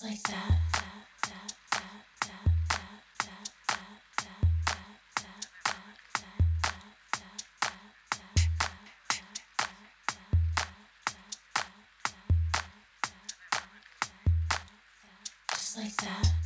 just like that. Like that.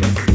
Yeah, come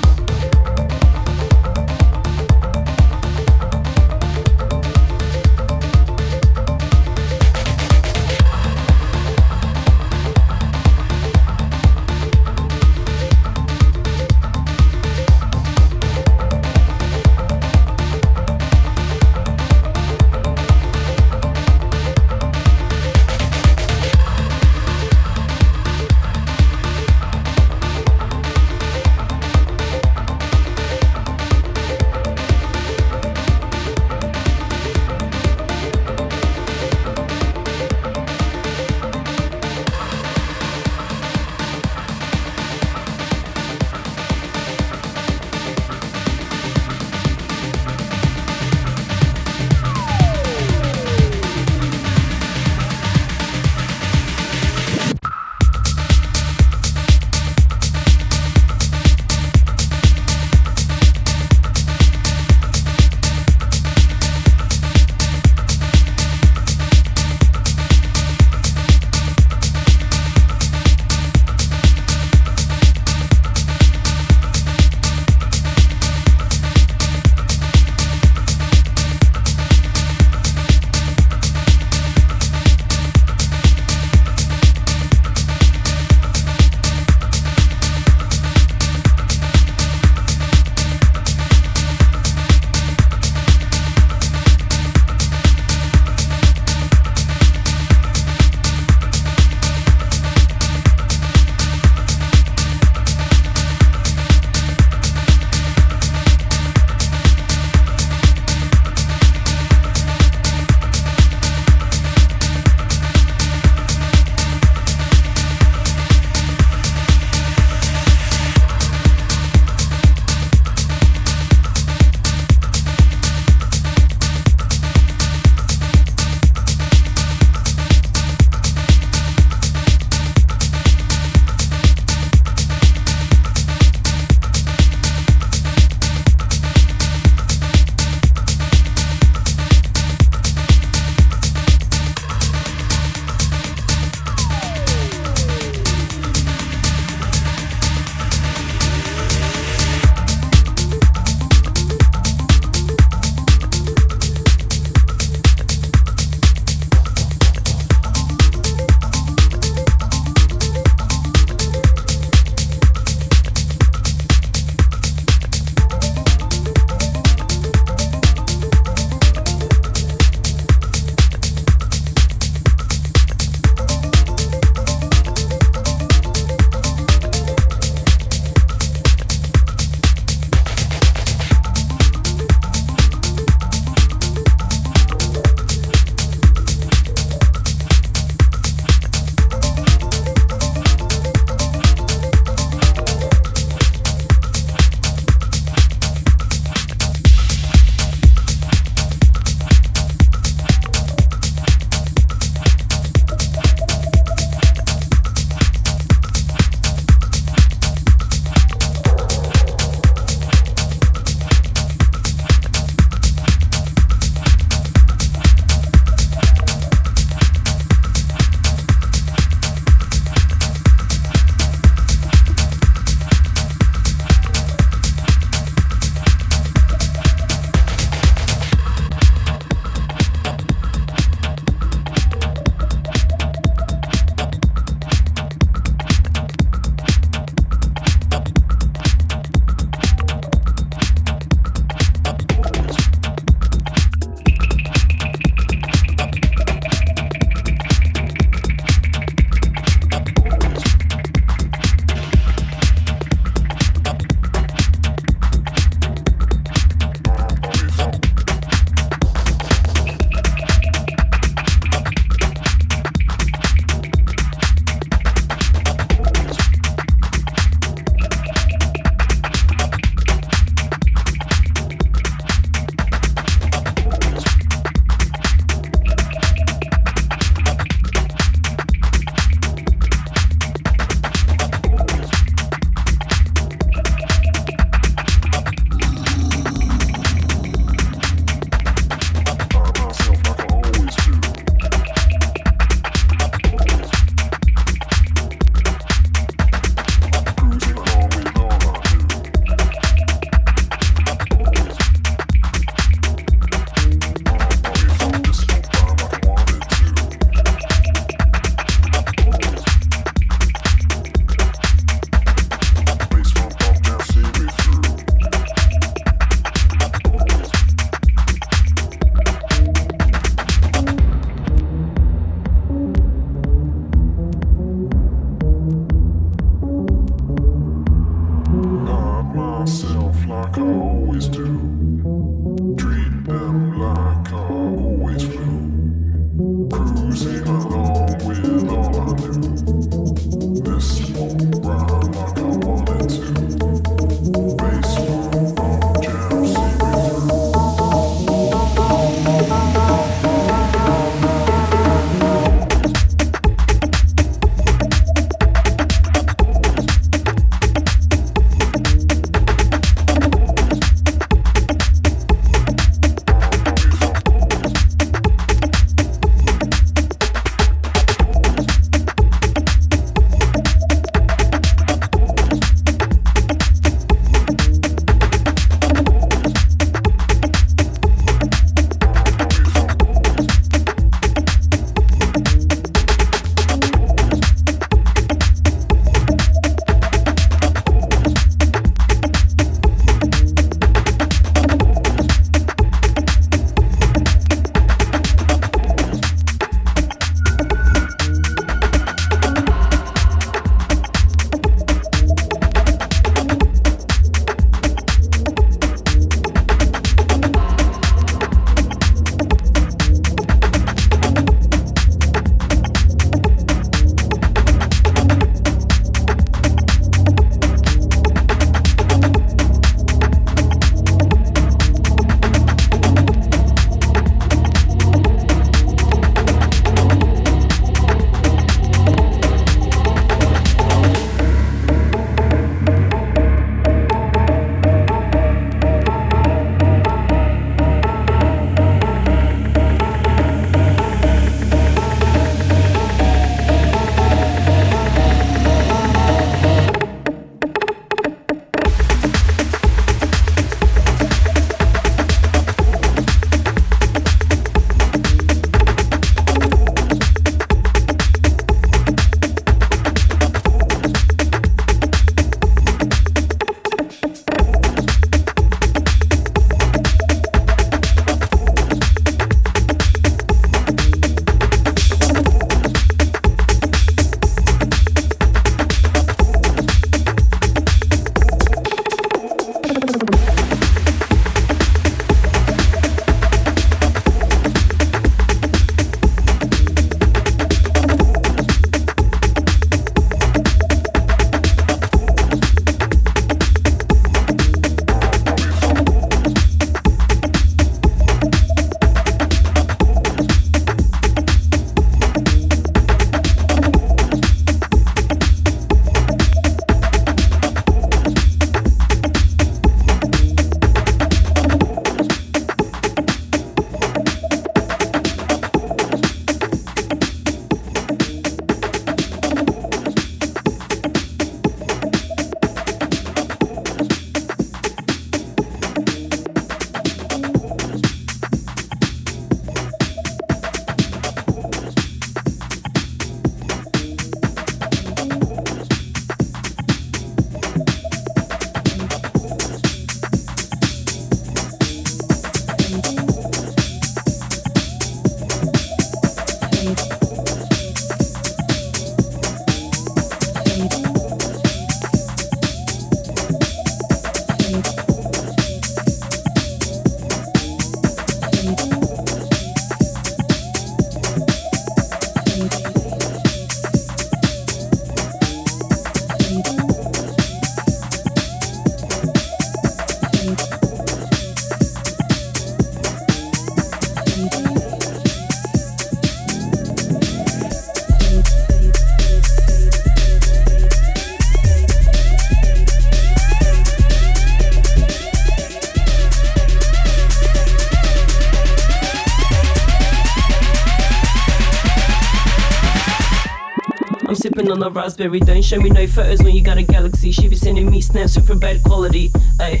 sipping on a raspberry. Don't show me no photos when you got a galaxy. She be sending me snaps with from bad quality. Ay.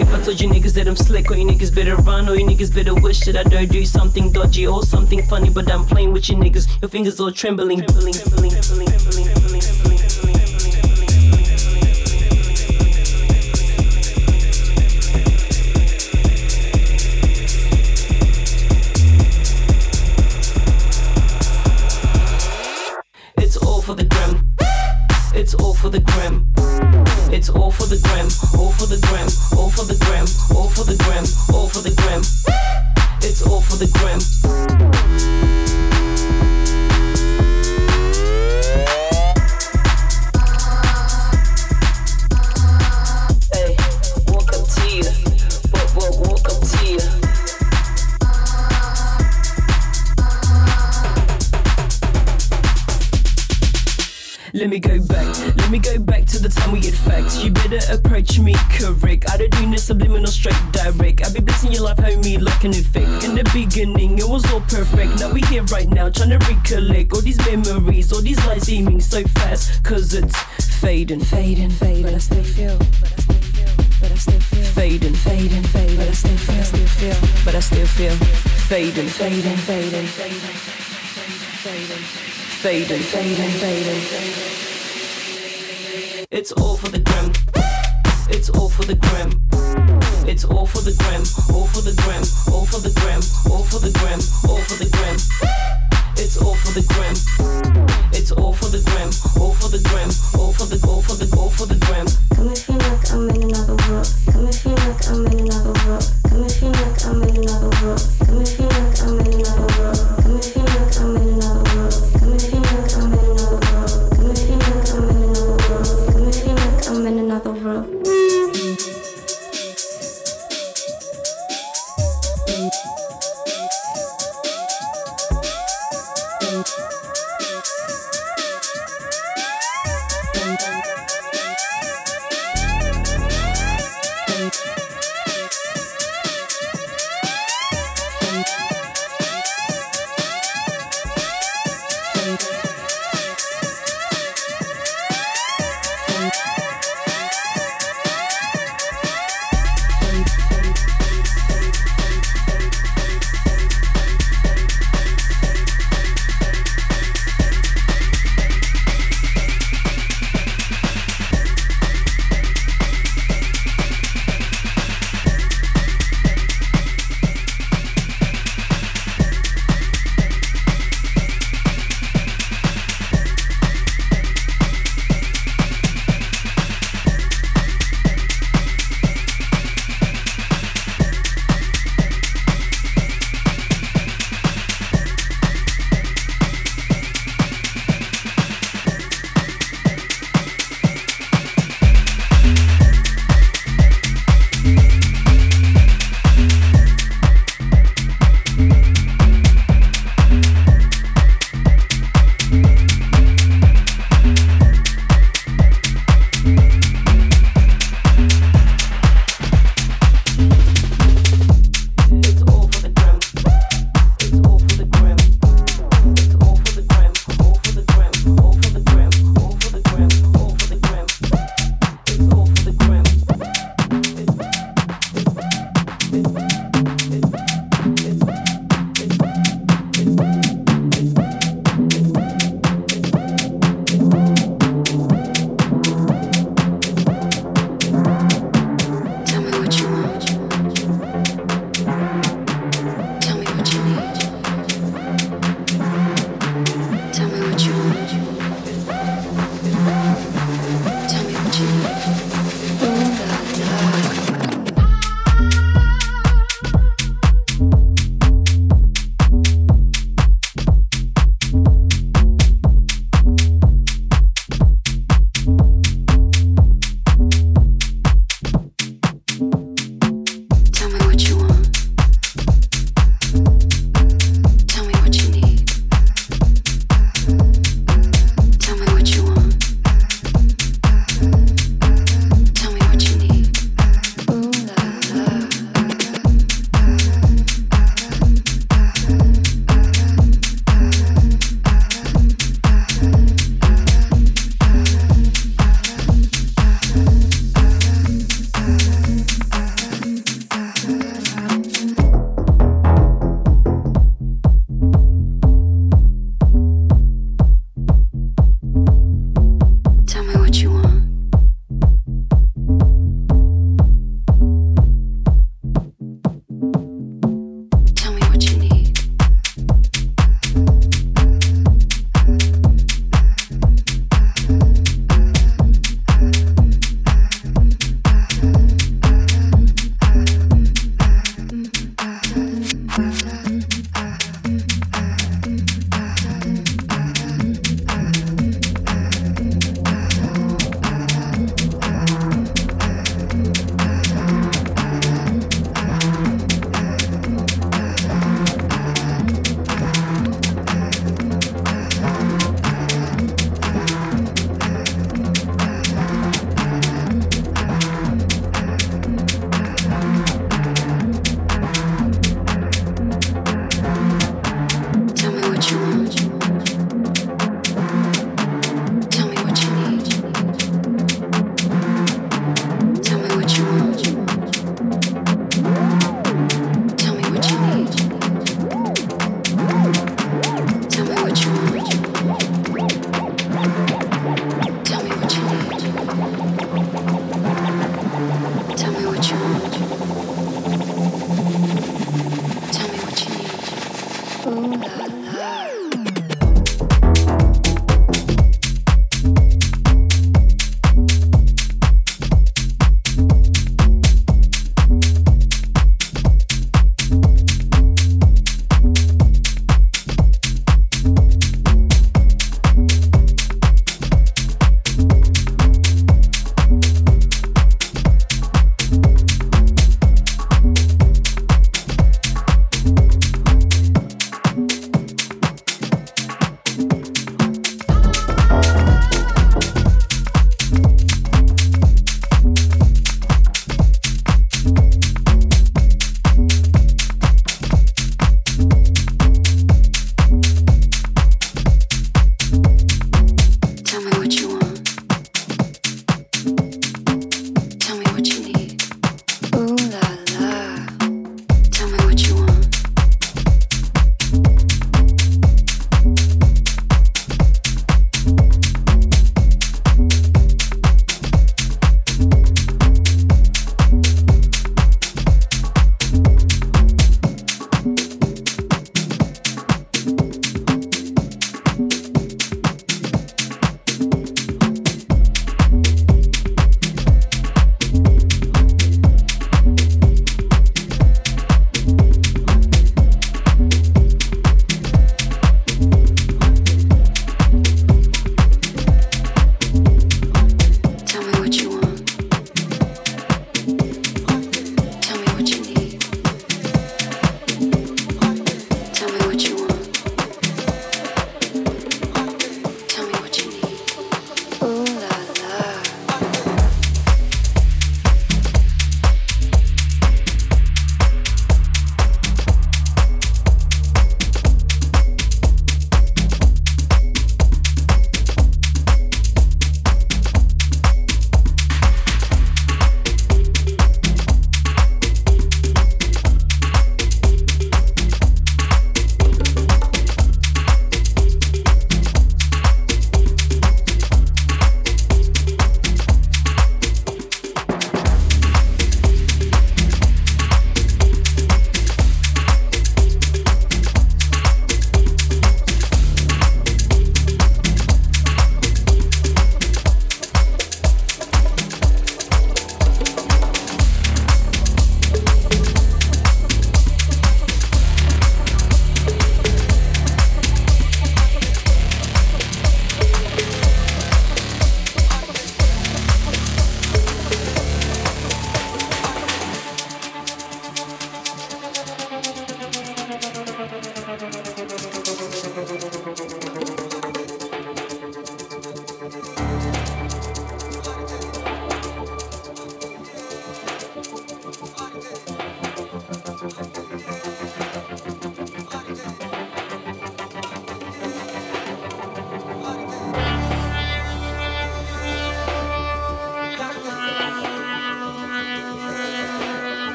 If I told you niggas that I'm slick, or you niggas better run, or you niggas better wish that I don't do something dodgy or something funny, but I'm playing with you niggas. Your fingers all trembling, trembling, trembling, trembling, fading, fading, fading, fading, fading, fading, fading. It's all for the gram. It's all for the gram.